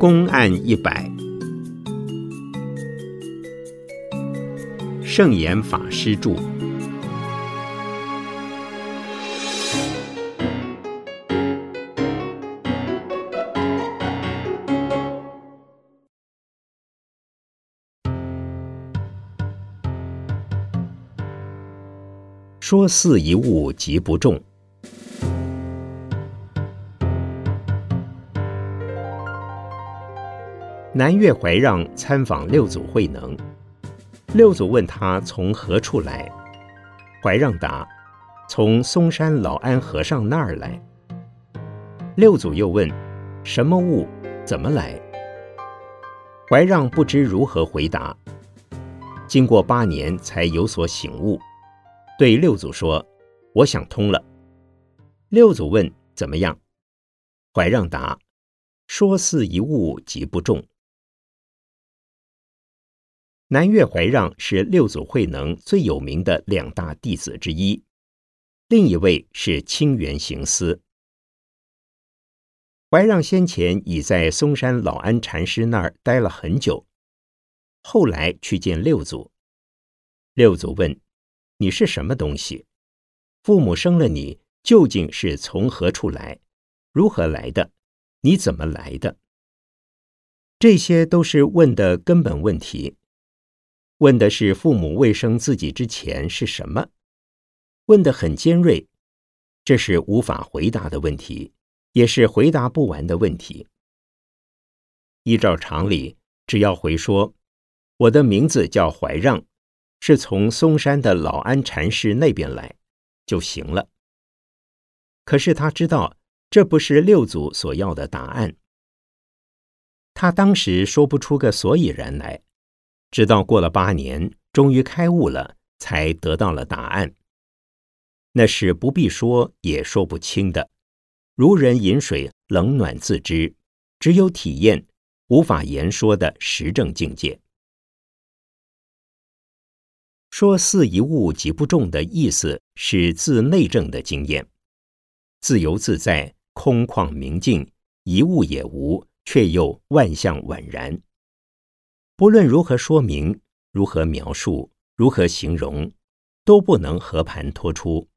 公案一百，圣严法师著。说似一物即不中。南岳怀让参访六祖慧能，六祖问他从何处来，怀让答：从嵩山老安和尚那儿来。六祖又问：什么物？怎么来？怀让不知如何回答，经过八年才有所醒悟。对六祖说：“我想通了。”六祖问：“怎么样？”怀让答：“说似一物即不中。”南岳怀让是六祖慧能最有名的两大弟子之一，另一位是清源行思。怀让先前已在嵩山老安禅师那儿待了很久，后来去见六祖，六祖问。你是什么东西？父母生了你，究竟是从何处来？如何来的？你怎么来的？这些都是问的根本问题。问的是父母未生自己之前是什么？问的很尖锐，这是无法回答的问题，也是回答不完的问题。依照常理，只要回说：“我的名字叫怀让。”是从嵩山的老安禅师那边来就行了。可是他知道这不是六祖所要的答案，他当时说不出个所以然来，直到过了八年，终于开悟了，才得到了答案。那是不必说也说不清的，如人饮水，冷暖自知，只有体验，无法言说的实证境界。说似一物即不重的意思是自内证的经验，自由自在、空旷明净，一物也无，却又万象宛然。不论如何说明、如何描述、如何形容，都不能和盘托出。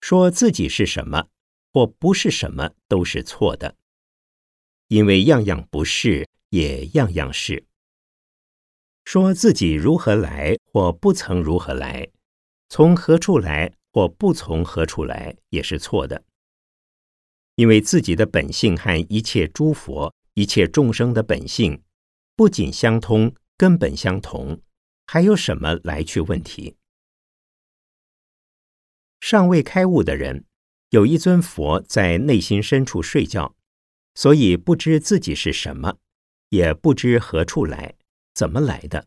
说自己是什么或不是什么都是错的，因为样样不是，也样样是。说自己如何来，或不曾如何来，从何处来，或不从何处来，也是错的。因为自己的本性和一切诸佛、一切众生的本性不仅相通，根本相同，还有什么来去问题？尚未开悟的人，有一尊佛在内心深处睡觉，所以不知自己是什么，也不知何处来。怎么来的？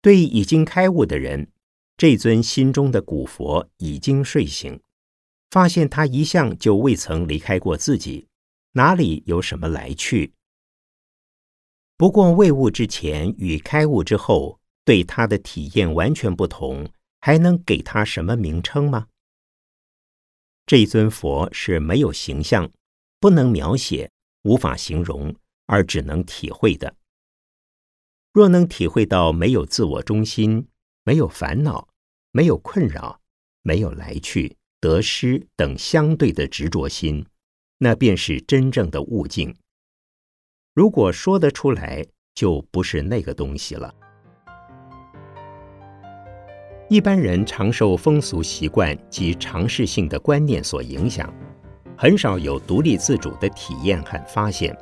对已经开悟的人，这尊心中的古佛已经睡醒，发现他一向就未曾离开过自己，哪里有什么来去？不过未悟之前与开悟之后，对他的体验完全不同，还能给他什么名称吗？这尊佛是没有形象，不能描写，无法形容，而只能体会的。若能体会到没有自我中心、没有烦恼、没有困扰、没有来去、得失等相对的执着心，那便是真正的悟境。如果说得出来，就不是那个东西了。一般人常受风俗习惯及常识性的观念所影响，很少有独立自主的体验和发现，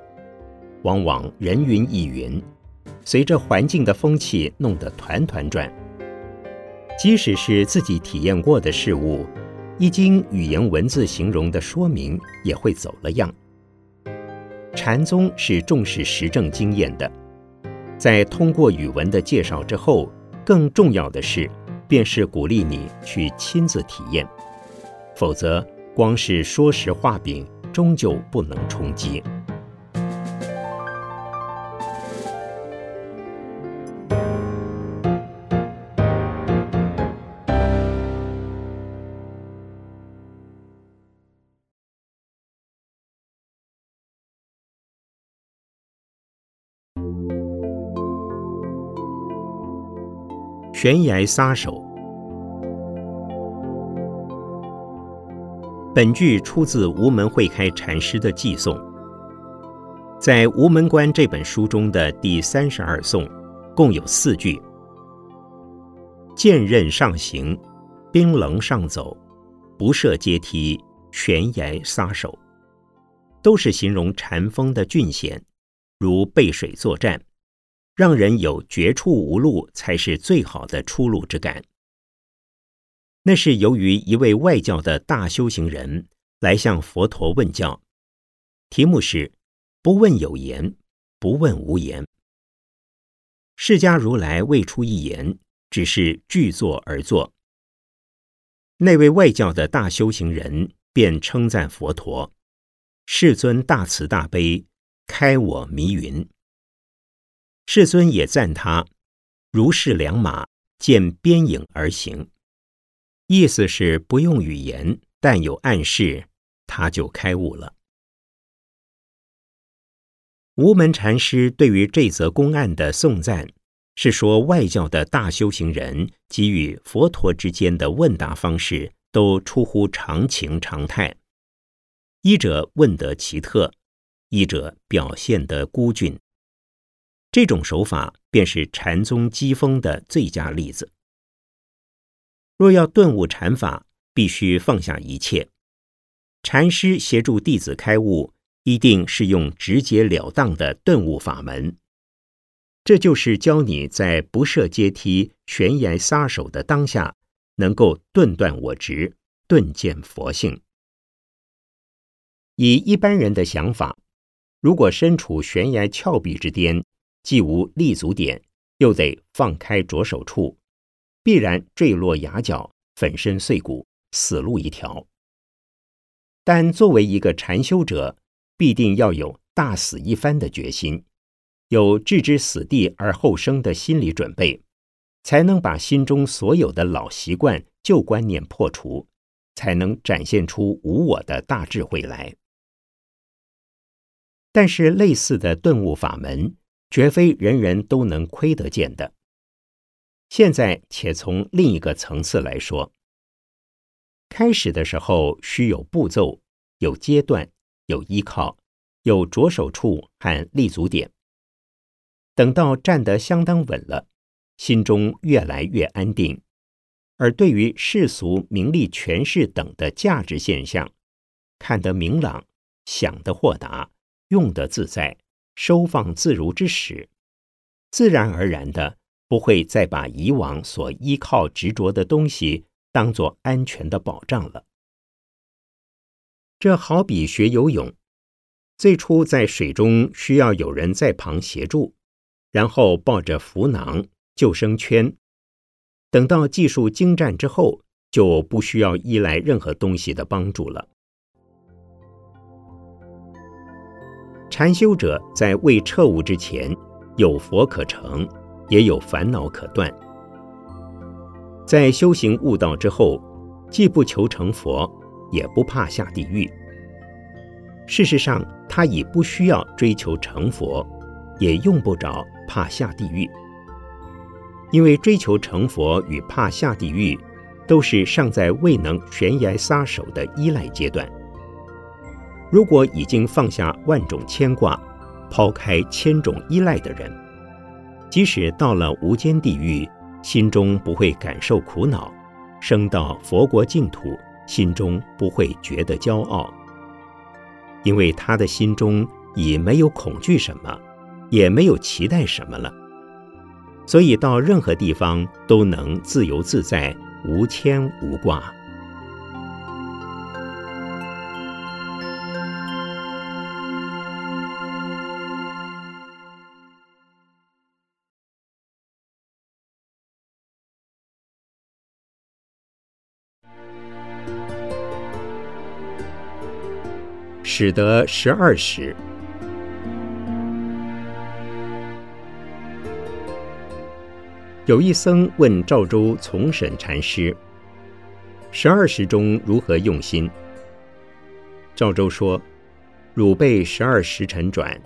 往往人云亦云。随着环境的风气弄得团团转，即使是自己体验过的事物，一经语言文字形容的说明，也会走了样。禅宗是重视实证经验的，在通过语文的介绍之后，更重要的是，便是鼓励你去亲自体验，否则光是说实话柄，终究不能冲击。悬崖撒手。本句出自无门会开禅师的寄颂，在《无门关》这本书中的第三十二颂，共有四句：剑刃上行，冰棱上走，不设阶梯，悬崖撒手，都是形容禅风的峻险，如背水作战，让人有绝处无路才是最好的出路之感。那是由于一位外教的大修行人来向佛陀问教，题目是“不问有言，不问无言”。释迦如来未出一言，只是具作而作。那位外教的大修行人便称赞佛陀：“世尊大慈大悲，开我迷云。”世尊也赞他：“如是良马，见边影而行。”意思是不用语言，但有暗示，他就开悟了。无门禅师对于这则公案的颂赞，是说外教的大修行人给予佛陀之间的问答方式都出乎常情常态，一者问得奇特，一者表现得孤峻。这种手法便是禅宗机锋的最佳例子。若要顿悟禅法，必须放下一切。禅师协助弟子开悟，一定是用直截了当的顿悟法门。这就是教你在不设阶梯、悬崖撒手的当下，能够顿断我执，顿见佛性。以一般人的想法，如果身处悬崖峭壁之巅，既无立足点，又得放开着手处。必然坠落崖角，粉身碎骨，死路一条。但作为一个禅修者，必定要有大死一番的决心，有置之死地而后生的心理准备，才能把心中所有的老习惯、旧观念破除，才能展现出无我的大智慧来。但是，类似的顿悟法门，绝非人人都能窥得见的。现在，且从另一个层次来说。开始的时候，需有步骤、有阶段、有依靠、有着手处和立足点。等到站得相当稳了，心中越来越安定，而对于世俗名利权势等的价值现象，看得明朗，想得豁达，用得自在，收放自如之时，自然而然的。不会再把以往所依靠执着的东西当做安全的保障了。这好比学游泳，最初在水中需要有人在旁协助，然后抱着浮囊、救生圈，等到技术精湛之后，就不需要依赖任何东西的帮助了。禅修者在未彻悟之前，有佛可成。也有烦恼可断，在修行悟道之后，既不求成佛，也不怕下地狱。事实上，他已不需要追求成佛，也用不着怕下地狱，因为追求成佛与怕下地狱，都是尚在未能悬崖撒手的依赖阶段。如果已经放下万种牵挂，抛开千种依赖的人。即使到了无间地狱，心中不会感受苦恼；升到佛国净土，心中不会觉得骄傲，因为他的心中已没有恐惧什么，也没有期待什么了。所以到任何地方都能自由自在，无牵无挂。使得十二时，有一僧问赵州从审禅师：“十二时中如何用心？”赵州说：“汝被十二时辰转，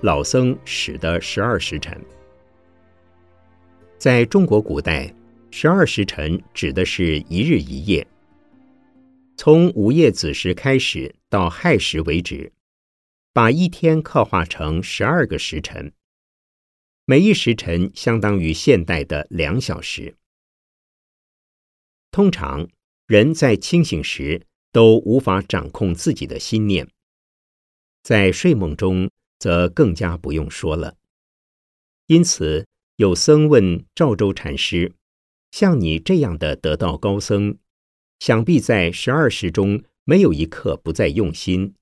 老僧使得十二时辰。”在中国古代，十二时辰指的是一日一夜，从午夜子时开始到亥时为止，把一天刻画成十二个时辰，每一时辰相当于现代的两小时。通常人在清醒时都无法掌控自己的心念，在睡梦中则更加不用说了。因此，有僧问赵州禅师：“像你这样的得道高僧，想必在十二时中没有一刻不再用心，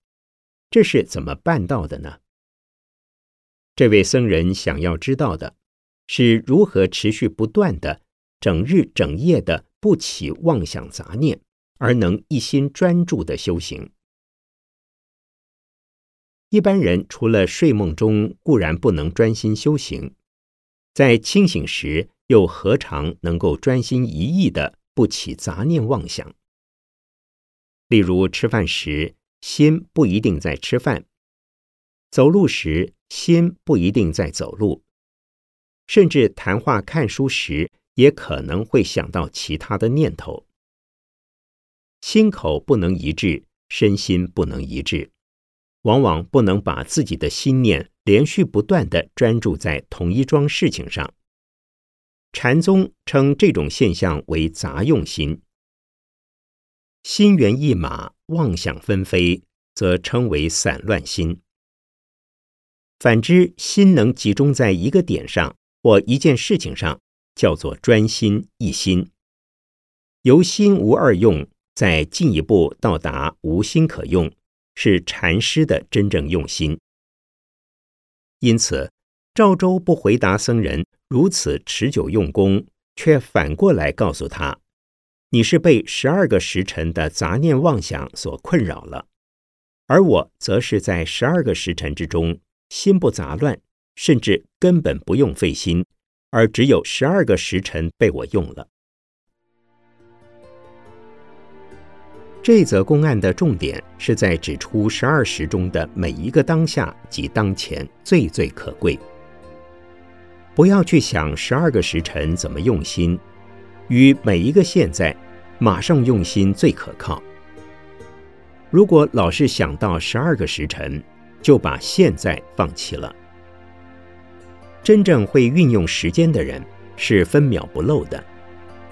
这是怎么办到的呢？”这位僧人想要知道的是如何持续不断的、整日整夜的不起妄想杂念，而能一心专注的修行。一般人除了睡梦中固然不能专心修行，在清醒时又何尝能够专心一意的不起杂念妄想？例如吃饭时心不一定在吃饭，走路时心不一定在走路，甚至谈话看书时也可能会想到其他的念头。心口不能一致，身心不能一致。往往不能把自己的心念连续不断的专注在同一桩事情上。禅宗称这种现象为杂用心。心猿意马、妄想纷飞，则称为散乱心。反之，心能集中在一个点上或一件事情上，叫做专心一心。由心无二用，再进一步到达无心可用。是禅师的真正用心，因此赵州不回答僧人如此持久用功，却反过来告诉他：“你是被十二个时辰的杂念妄想所困扰了，而我则是在十二个时辰之中心不杂乱，甚至根本不用费心，而只有十二个时辰被我用了。”这则公案的重点是在指出十二时中的每一个当下及当前最最可贵。不要去想十二个时辰怎么用心，与每一个现在马上用心最可靠。如果老是想到十二个时辰，就把现在放弃了。真正会运用时间的人是分秒不漏的，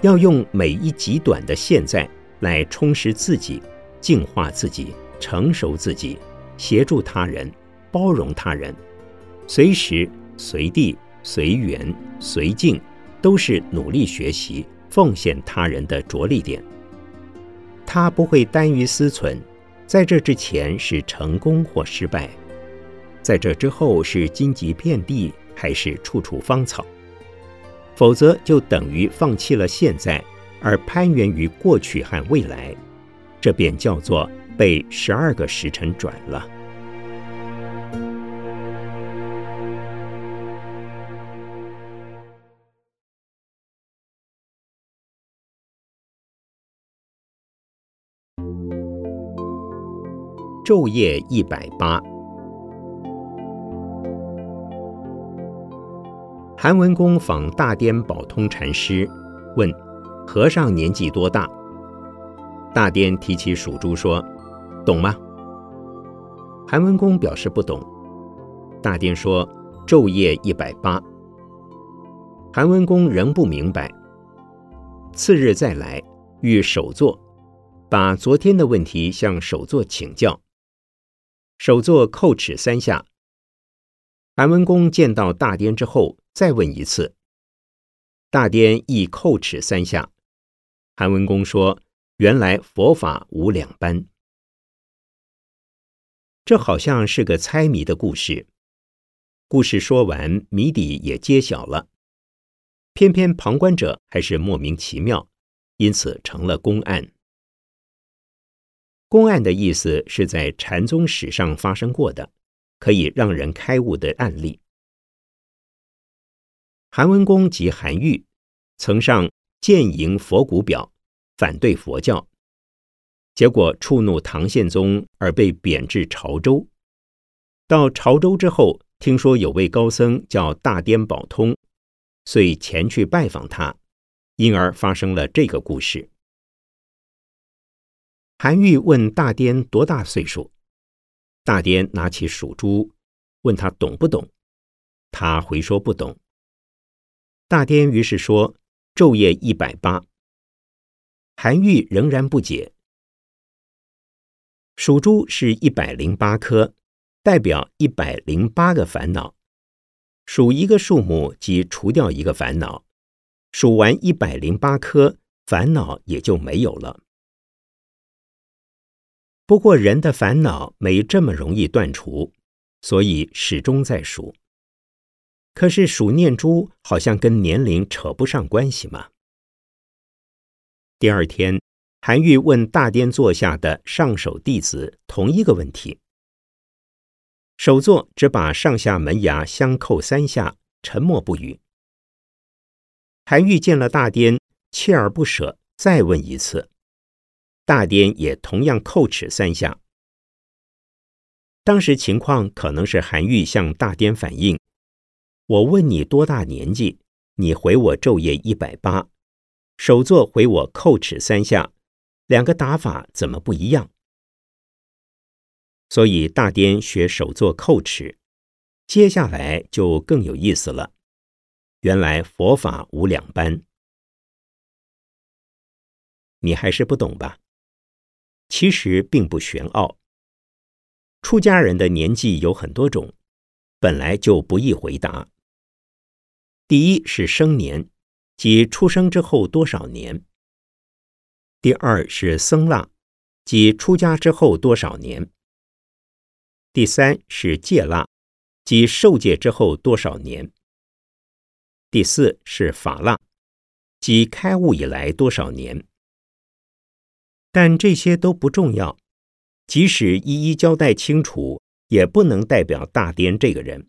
要用每一极短的现在。来充实自己，净化自己，成熟自己，协助他人，包容他人，随时随地随缘随境，都是努力学习、奉献他人的着力点。他不会耽于思忖，在这之前是成功或失败，在这之后是荆棘遍地还是处处芳草，否则就等于放弃了现在。而攀援于过去和未来，这便叫做被十二个时辰转了。昼夜一百八，韩文公访大颠宝通禅师，问。和尚年纪多大？大颠提起属猪说：“懂吗？”韩文公表示不懂。大颠说：“昼夜一百八。”韩文公仍不明白。次日再来，欲首座，把昨天的问题向首座请教。首座叩齿三下。韩文公见到大颠之后，再问一次。大颠亦叩齿三下。韩文公说：“原来佛法无两般。”这好像是个猜谜的故事。故事说完，谜底也揭晓了。偏偏旁观者还是莫名其妙，因此成了公案。公案的意思是在禅宗史上发生过的，可以让人开悟的案例。韩文公及韩愈曾上。谏迎佛骨表，反对佛教，结果触怒唐宪宗而被贬至潮州。到潮州之后，听说有位高僧叫大颠宝通，遂前去拜访他，因而发生了这个故事。韩愈问大颠多大岁数，大颠拿起属猪，问他懂不懂，他回说不懂。大颠于是说昼夜一百八。韩愈仍然不解。属猪是一百零八颗，代表一百零八个烦恼。数一个数目即除掉一个烦恼，数完一百零八颗，烦恼也就没有了。不过人的烦恼没这么容易断除，所以始终在数。可是数念珠好像跟年龄扯不上关系嘛。第二天，韩愈问大颠座下的上首弟子同一个问题。首座只把上下门牙相扣三下，沉默不语。韩愈见了大颠，锲而不舍，再问一次。大颠也同样叩齿三下。当时情况可能是韩愈向大颠反映：“我问你多大年纪，你回我昼夜一百八。”首座回我叩齿三下，两个打法怎么不一样？所以大颠学首座叩齿，接下来就更有意思了。原来佛法无两般，你还是不懂吧？其实并不玄奥。出家人的年纪有很多种，本来就不易回答。第一是生年。即出生之后多少年？第二是僧腊，即出家之后多少年？第三是戒腊，即受戒之后多少年？第四是法腊，即开悟以来多少年？但这些都不重要，即使一一交代清楚，也不能代表大颠这个人。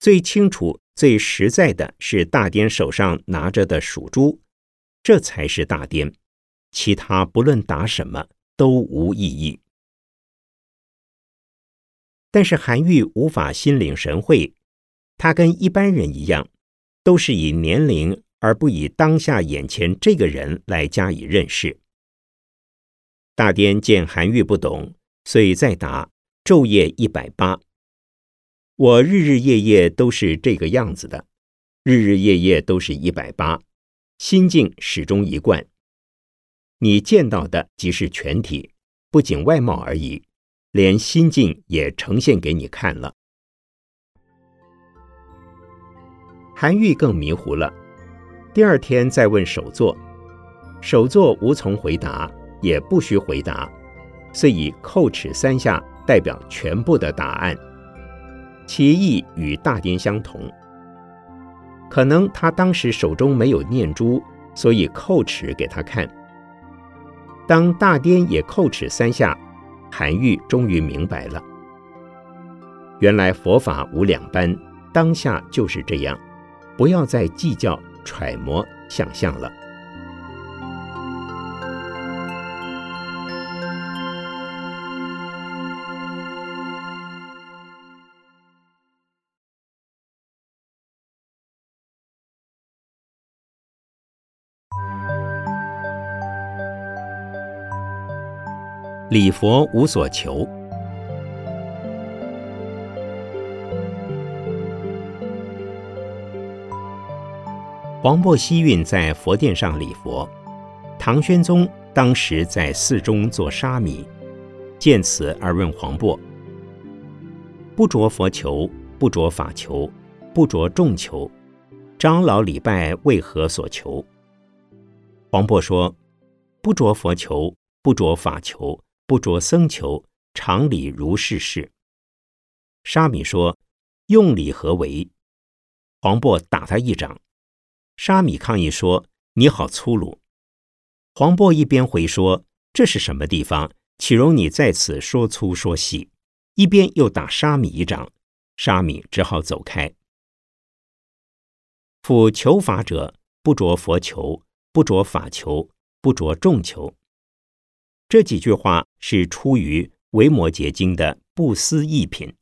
最清楚。最实在的是大颠手上拿着的属猪，这才是大颠，其他不论打什么都无意义。但是韩愈无法心领神会，他跟一般人一样，都是以年龄而不以当下眼前这个人来加以认识。大颠见韩愈不懂，所以再答昼夜一百八。我日日夜夜都是这个样子的，日日夜夜都是一百八，心境始终一贯。你见到的即是全体，不仅外貌而已，连心境也呈现给你看了。韩愈更迷糊了，第二天再问首座，首座无从回答，也不需回答，遂以叩齿三下代表全部的答案。其意与大颠相同，可能他当时手中没有念珠，所以叩齿给他看。当大颠也叩齿三下，韩愈终于明白了，原来佛法无两般，当下就是这样，不要再计较、揣摩、想象了。礼佛无所求。黄檗希运在佛殿上礼佛，唐玄宗当时在寺中做沙弥，见此而问黄檗：“不着佛求，不着法求，不着众求，长老礼拜为何所求？”黄檗说：“不着佛求，不着法求。”不着僧求，常理如是事。沙弥说：“用礼何为？”黄渤打他一掌。沙弥抗议说：“你好粗鲁！”黄渤一边回说：“这是什么地方？岂容你在此说粗说细？”一边又打沙弥一掌。沙弥只好走开。复求法者，不着佛求，不着法求，不着众求。这几句话是出于《维摩诘经》的不思议品。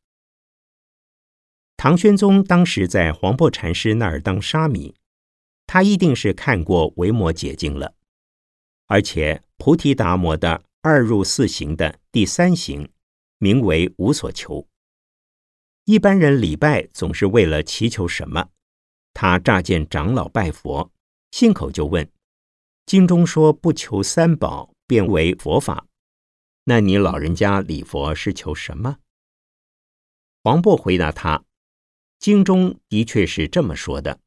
唐玄宗当时在黄檗禅师那儿当沙弥，他一定是看过维摩诘经了，而且菩提达摩的二入四行的第三行，名为无所求。一般人礼拜总是为了祈求什么？他乍见长老拜佛，信口就问：“经中说不求三宝变为佛法，那你老人家礼佛是求什么？”黄渤回答他：“经中的确是这么说的，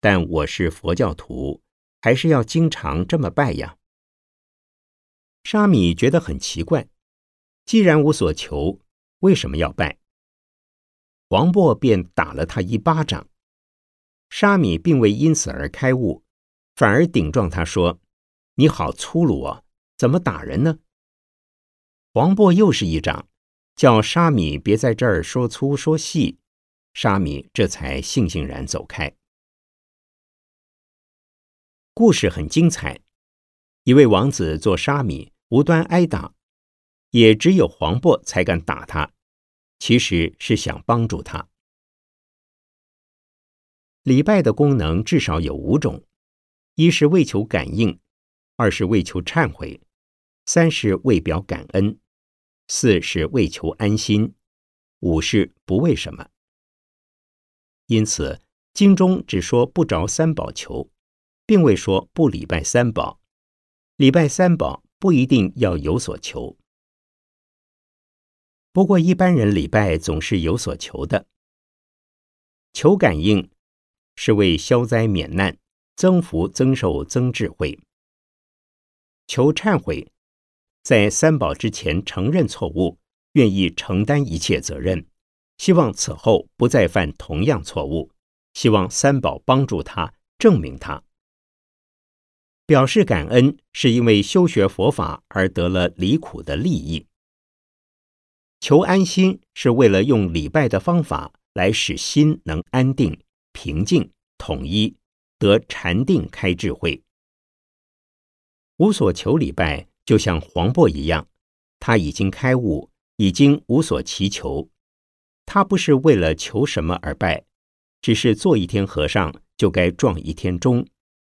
但我是佛教徒，还是要经常这么拜呀。”沙弥觉得很奇怪，既然无所求，为什么要拜？黄渤便打了他一巴掌，沙弥并未因此而开悟，反而顶撞他说：“你好粗鲁啊，怎么打人呢？”黄渤又是一掌，叫沙弥别在这儿说粗说细，沙弥这才悻悻然走开。故事很精彩，一位王子做沙弥，无端挨打，也只有黄渤才敢打他。其实是想帮助他。礼拜的功能至少有五种：一是为求感应，二是为求忏悔，三是为表感恩，四是为求安心，五是不为什么。因此，经中只说不着三宝求，并未说不礼拜三宝。礼拜三宝不一定要有所求。不过，一般人礼拜总是有所求的。求感应是为消灾免难、增福增寿、增智慧；求忏悔，在三宝之前承认错误，愿意承担一切责任，希望此后不再犯同样错误，希望三宝帮助他证明他。表示感恩，是因为修学佛法而得了离苦的利益。求安心是为了用礼拜的方法来使心能安定、平静、统一，得禅定、开智慧。无所求礼拜就像黄渤一样，他已经开悟，已经无所祈求。他不是为了求什么而拜，只是做一天和尚就该撞一天钟，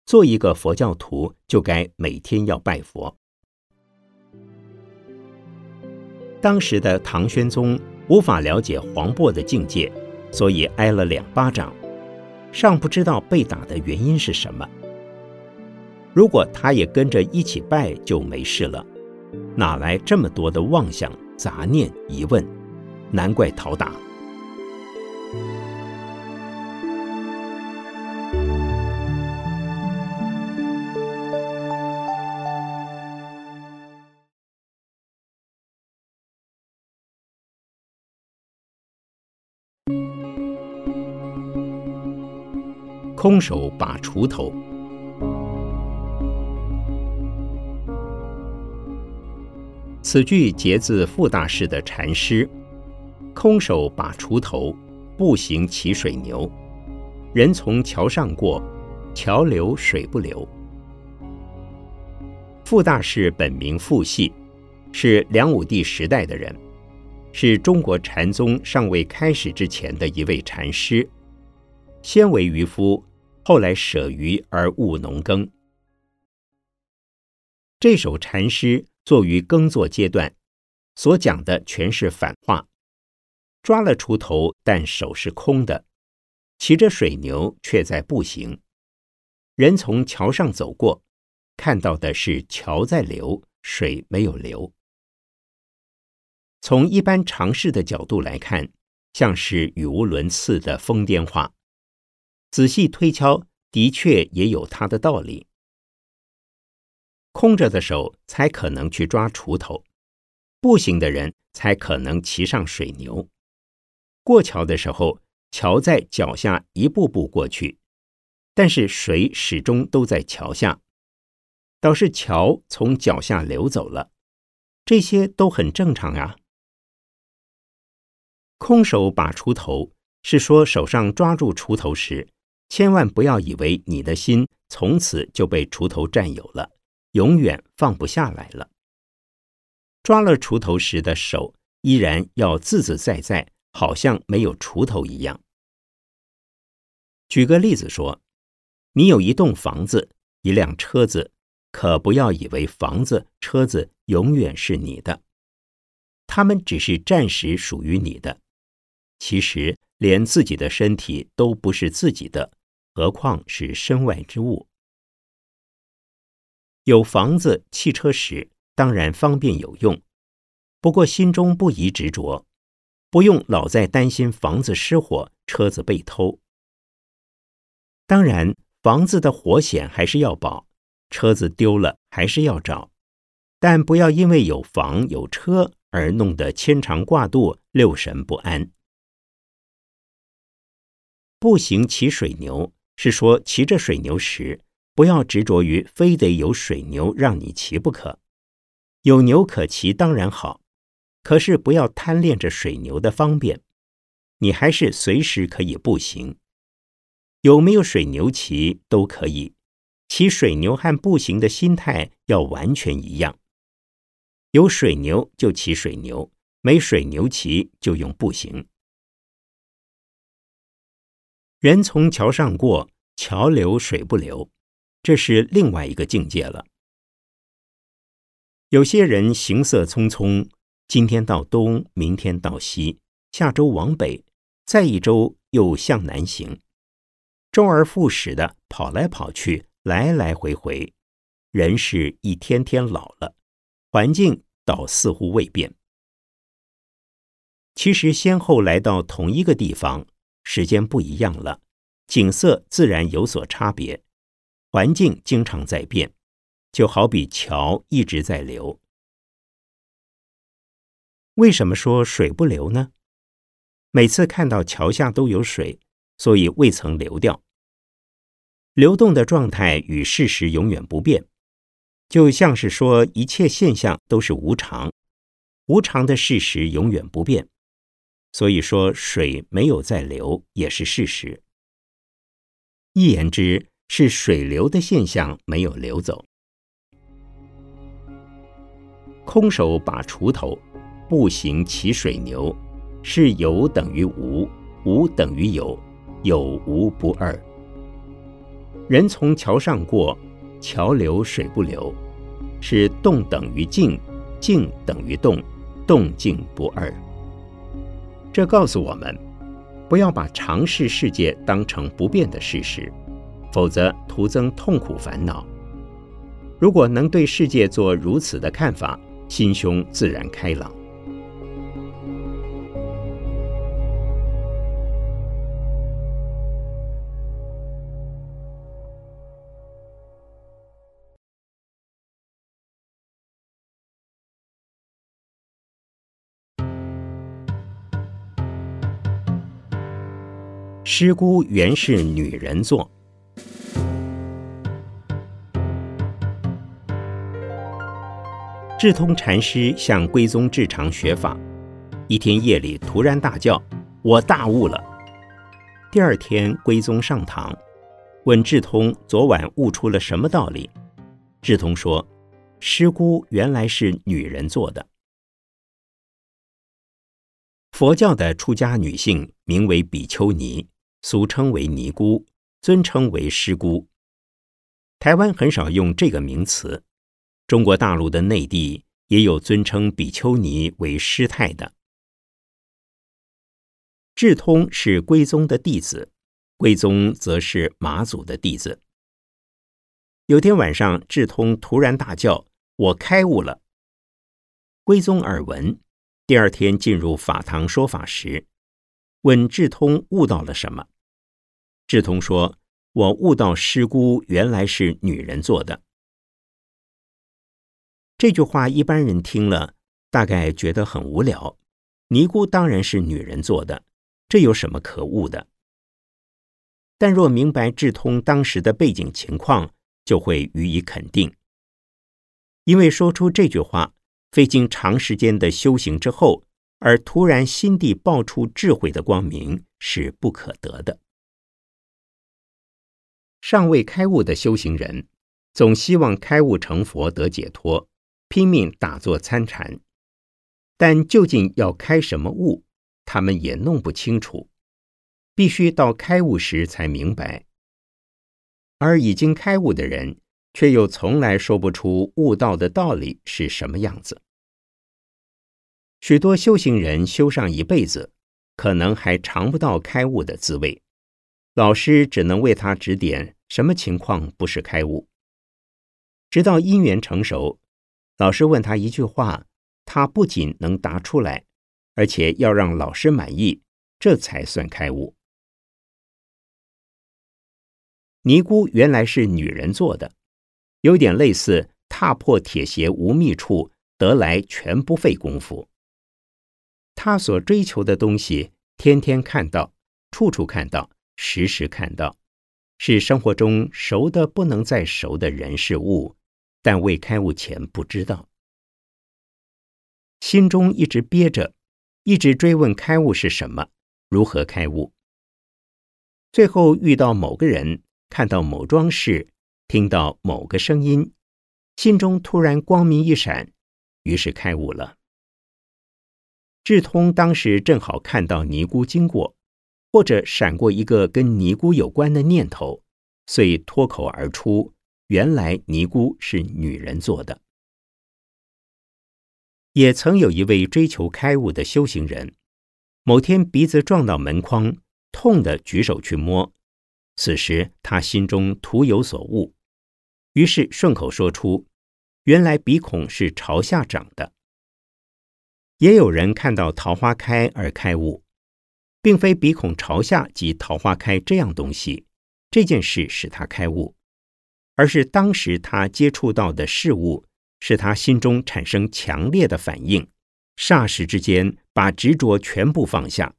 做一个佛教徒就该每天要拜佛。当时的唐玄宗无法了解黄渤的境界，所以挨了两巴掌，尚不知道被打的原因是什么。如果他也跟着一起拜，就没事了。哪来这么多的妄想、杂念、疑问？难怪讨打。空手把锄头。此句节自傅大师的禅师：“空手把锄头，步行骑水牛。人从桥上过，桥流水不流。”傅大师本名傅系，是梁武帝时代的人，是中国禅宗尚未开始之前的一位禅师，先为渔夫。后来舍鱼而务农耕。这首禅诗作于耕作阶段，所讲的全是反话。抓了锄头，但手是空的；骑着水牛，却在步行。人从桥上走过，看到的是桥在流，水没有流。从一般常识的角度来看，像是语无伦次的疯癫话。仔细推敲，的确也有它的道理。空着的手才可能去抓锄头，步行的人才可能骑上水牛。过桥的时候，桥在脚下一步步过去，但是水始终都在桥下，倒是桥从脚下流走了。这些都很正常啊。空手把锄头，是说手上抓住锄头时。千万不要以为你的心从此就被锄头占有了，永远放不下来了。抓了锄头时的手依然要自自在在，好像没有锄头一样。举个例子说，你有一栋房子，一辆车子，可不要以为房子、车子永远是你的，他们只是暂时属于你的。其实，连自己的身体都不是自己的，何况是身外之物。有房子、汽车时，当然方便有用，不过心中不宜执着，不用老在担心房子失火、车子被偷。当然，房子的火险还是要保，车子丢了还是要找，但不要因为有房有车而弄得牵肠挂肚、六神不安。步行骑水牛，是说骑着水牛时。不要执着于非得有水牛让你骑不可，有牛可骑当然好，可是不要贪恋着水牛的方便，你还是随时可以步行。有没有水牛骑都可以，骑水牛和步行的心态要完全一样。有水牛就骑水牛，没水牛骑就用步行。人从桥上过，桥流水不流。这是另外一个境界了。有些人行色匆匆，今天到东，明天到西，下周往北，再一周又向南行，周而复始的跑来跑去，来来回回，人是一天天老了，环境倒似乎未变。其实先后来到同一个地方，时间不一样了，景色自然有所差别。环境经常在变，就好比桥一直在流。为什么说水不流呢？每次看到桥下都有水，所以未曾流掉。流动的状态与事实永远不变，就像是说一切现象都是无常，无常的事实永远不变。所以说水没有在流也是事实。一言之。是水流的现象没有流走。空手把锄头，步行骑水牛，是有等于无，无等于有，有无不二。人从桥上过，桥流水不流，是动等于静，静等于动，动静不二。这告诉我们，不要把常识世界当成不变的事实。否则徒增痛苦烦恼。如果能对世界做如此的看法，心胸自然开朗。师姑原是女人做。智通禅师向归宗智常学法，一天夜里突然大叫：“我大悟了！”第二天归宗上堂，问智通昨晚悟出了什么道理。智通说：“师姑原来是女人做的。”佛教的出家女性名为比丘尼，俗称为尼姑，尊称为师姑。台湾很少用这个名词。中国大陆的内地也有尊称比丘尼为师太的。智通是归宗的弟子，归宗则是马祖的弟子。有天晚上，智通突然大叫：“我开悟了！”归宗耳闻，第二天进入法堂说法时，问智通悟到了什么。智通说：“我悟到师姑原来是女人做的。”这句话一般人听了，大概觉得很无聊。尼姑当然是女人做的，这有什么可恶的？但若明白智通当时的背景情况，就会予以肯定。因为说出这句话，费经长时间的修行之后，而突然心地爆出智慧的光明，是不可得的。尚未开悟的修行人，总希望开悟成佛得解脱。拼命打坐参禅，但究竟要开什么悟，他们也弄不清楚。必须到开悟时才明白。而已经开悟的人，却又从来说不出悟道的道理是什么样子。许多修行人修上一辈子，可能还尝不到开悟的滋味。老师只能为他指点什么情况不是开悟。直到因缘成熟，老师问他一句话，他不仅能答出来，而且要让老师满意，这才算开悟。尼姑原来是女人做的，有点类似踏破铁鞋无觅处，得来全不费功夫。他所追求的东西，天天看到，处处看到，时时看到，是生活中熟的不能再熟的人事物，但未开悟前不知道，心中一直憋着，一直追问开悟是什么，如何开悟。最后遇到某个人，看到某桩事，听到某个声音，心中突然光明一闪，于是开悟了。智通当时正好看到尼姑经过，或者闪过一个跟尼姑有关的念头，遂脱口而出：“原来尼姑是女人做的。”也曾有一位追求开悟的修行人，某天鼻子撞到门框，痛的举手去摸，此时他心中徒有所悟，于是顺口说出：“原来鼻孔是朝下长的。”也有人看到桃花开而开悟，并非鼻孔朝下即桃花开这样东西，这件事使他开悟，而是当时他接触到的事物，使他心中产生强烈的反应，霎时之间把执着全部放下。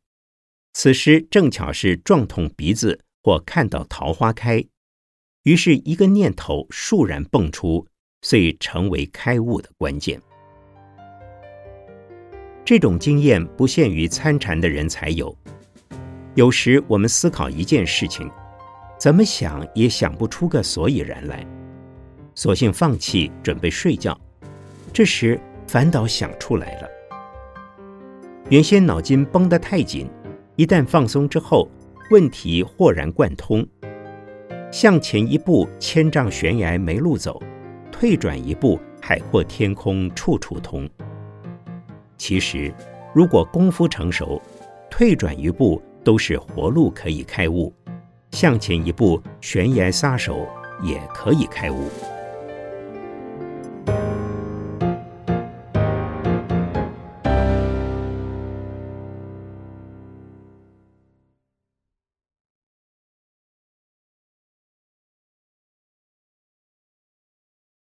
此时正巧是撞痛鼻子或看到桃花开，于是一个念头倏然蹦出，遂成为开悟的关键。这种经验不限于参禅的人才有。有时我们思考一件事情，怎么想也想不出个所以然来，索性放弃，准备睡觉。这时反倒想出来了。原先脑筋绷得太紧，一旦放松之后，问题豁然贯通。向前一步，千丈悬崖没路走；退转一步，海阔天空处处通。其实，如果功夫成熟，退转一步都是活路可以开悟；向前一步，悬崖杀手也可以开悟。